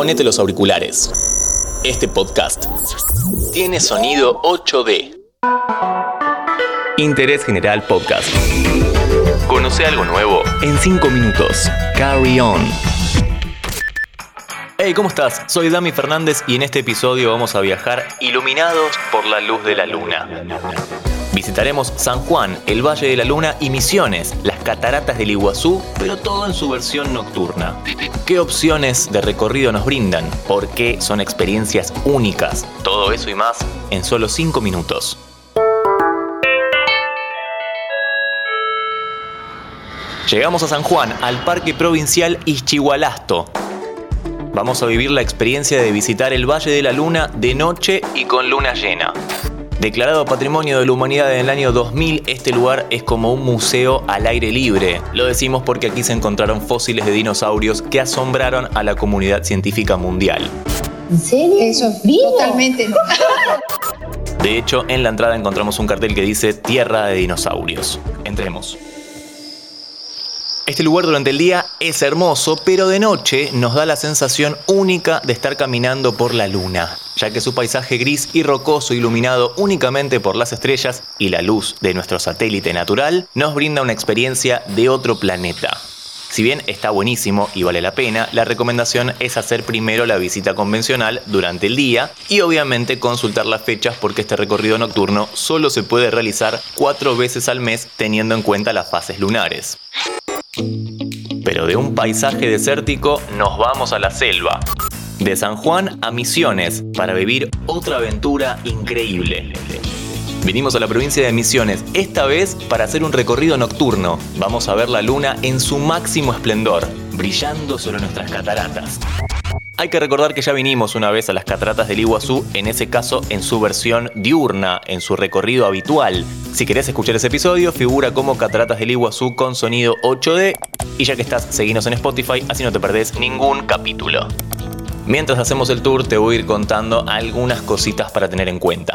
ponete los auriculares. Este podcast tiene sonido 8D. Interés General Podcast. Conoce algo nuevo en 5 minutos. Carry on. Hey, ¿cómo estás? Soy Dami Fernández y en este episodio vamos a viajar iluminados por la luz de la luna. Visitaremos San Juan, el Valle de la Luna y Misiones, cataratas del Iguazú, pero todo en su versión nocturna. ¿Qué opciones de recorrido nos brindan? ¿Por qué son experiencias únicas? Todo eso y más en solo 5 minutos. Llegamos a San Juan, al Parque Provincial Ischigualasto. Vamos a vivir la experiencia de visitar el Valle de la Luna de noche y con luna llena. Declarado Patrimonio de la Humanidad en el año 2000, este lugar es como un museo al aire libre. Lo decimos porque aquí se encontraron fósiles de dinosaurios que asombraron a la comunidad científica mundial. ¿En serio? Eso es Totalmente. De hecho, en la entrada encontramos un cartel que dice Tierra de Dinosaurios. Entremos. Este lugar durante el día es hermoso, pero de noche nos da la sensación única de estar caminando por la luna, ya que su paisaje gris y rocoso iluminado únicamente por las estrellas y la luz de nuestro satélite natural nos brinda una experiencia de otro planeta. Si bien está buenísimo y vale la pena, la recomendación es hacer primero la visita convencional durante el día y obviamente consultar las fechas porque este recorrido nocturno solo se puede realizar cuatro veces al mes teniendo en cuenta las fases lunares. Pero de un paisaje desértico nos vamos a la selva. De San Juan a Misiones para vivir otra aventura increíble. Vinimos a la provincia de Misiones, esta vez para hacer un recorrido nocturno. Vamos a ver la luna en su máximo esplendor, brillando sobre nuestras cataratas. Hay que recordar que ya vinimos una vez a las cataratas del Iguazú, en ese caso en su versión diurna, en su recorrido habitual. Si querés escuchar ese episodio, figura como Cataratas del Iguazú con sonido 8D. Y ya que estás, seguinos en Spotify, así no te perdés ningún capítulo. Mientras hacemos el tour, te voy a ir contando algunas cositas para tener en cuenta.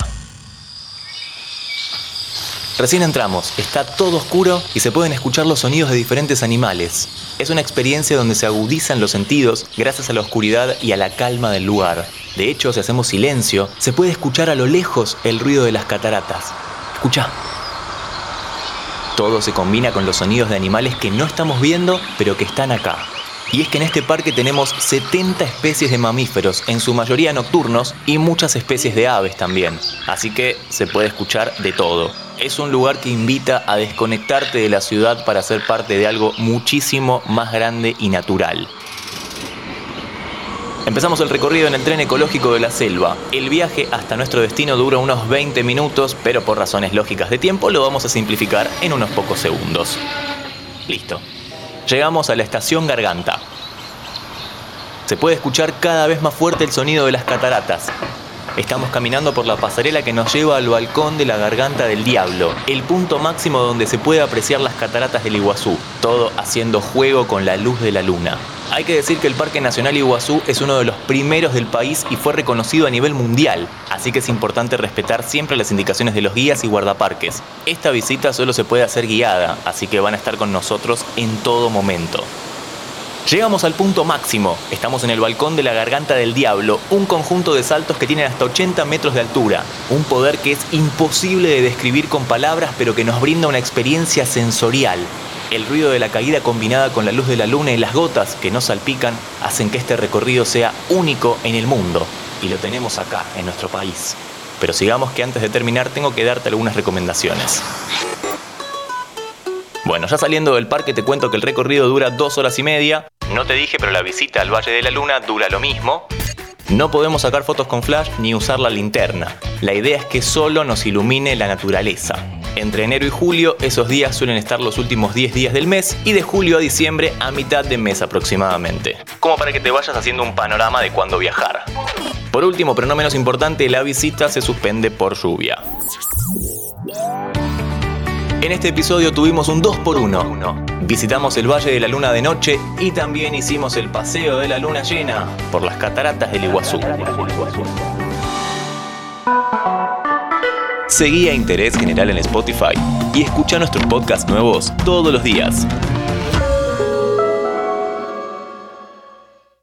Recién entramos, está todo oscuro y se pueden escuchar los sonidos de diferentes animales. Es una experiencia donde se agudizan los sentidos gracias a la oscuridad y a la calma del lugar. De hecho, si hacemos silencio, se puede escuchar a lo lejos el ruido de las cataratas. Escucha. Todo se combina con los sonidos de animales que no estamos viendo, pero que están acá. Y es que en este parque tenemos 70 especies de mamíferos, en su mayoría nocturnos, y muchas especies de aves también. Así que se puede escuchar de todo es un lugar que invita a desconectarte de la ciudad para ser parte de algo muchísimo más grande y natural. Empezamos el recorrido en el tren ecológico de la selva. El viaje hasta nuestro destino dura unos 20 minutos, pero por razones lógicas de tiempo lo vamos a simplificar en unos pocos segundos. Listo. Llegamos a la estación Garganta. Se puede escuchar cada vez más fuerte el sonido de las cataratas. Estamos caminando por la pasarela que nos lleva al balcón de la Garganta del Diablo, el punto máximo donde se puede apreciar las cataratas del Iguazú, todo haciendo juego con la luz de la luna. Hay que decir que el Parque Nacional Iguazú es uno de los primeros del país y fue reconocido a nivel mundial, así que es importante respetar siempre las indicaciones de los guías y guardaparques. Esta visita solo se puede hacer guiada, así que van a estar con nosotros en todo momento. Llegamos al punto máximo. Estamos en el balcón de la Garganta del Diablo, un conjunto de saltos que tienen hasta 80 metros de altura. Un poder que es imposible de describir con palabras, pero que nos brinda una experiencia sensorial. El ruido de la caída combinada con la luz de la luna y las gotas que nos salpican hacen que este recorrido sea único en el mundo. Y lo tenemos acá, en nuestro país. Pero sigamos que antes de terminar tengo que darte algunas recomendaciones. Bueno, ya saliendo del parque te cuento que el recorrido dura dos horas y media. No te dije, pero la visita al Valle de la Luna dura lo mismo. No podemos sacar fotos con flash ni usar la linterna. La idea es que solo nos ilumine la naturaleza. Entre enero y julio, esos días suelen estar los últimos 10 días del mes y de julio a diciembre a mitad de mes aproximadamente. Como para que te vayas haciendo un panorama de cuándo viajar. Por último, pero no menos importante, la visita se suspende por lluvia. En este episodio tuvimos un 2x1. Visitamos el Valle de la Luna de noche y también hicimos el paseo de la luna llena por las cataratas del Iguazú. Seguí a Interés General en Spotify y escucha nuestros podcasts nuevos todos los días.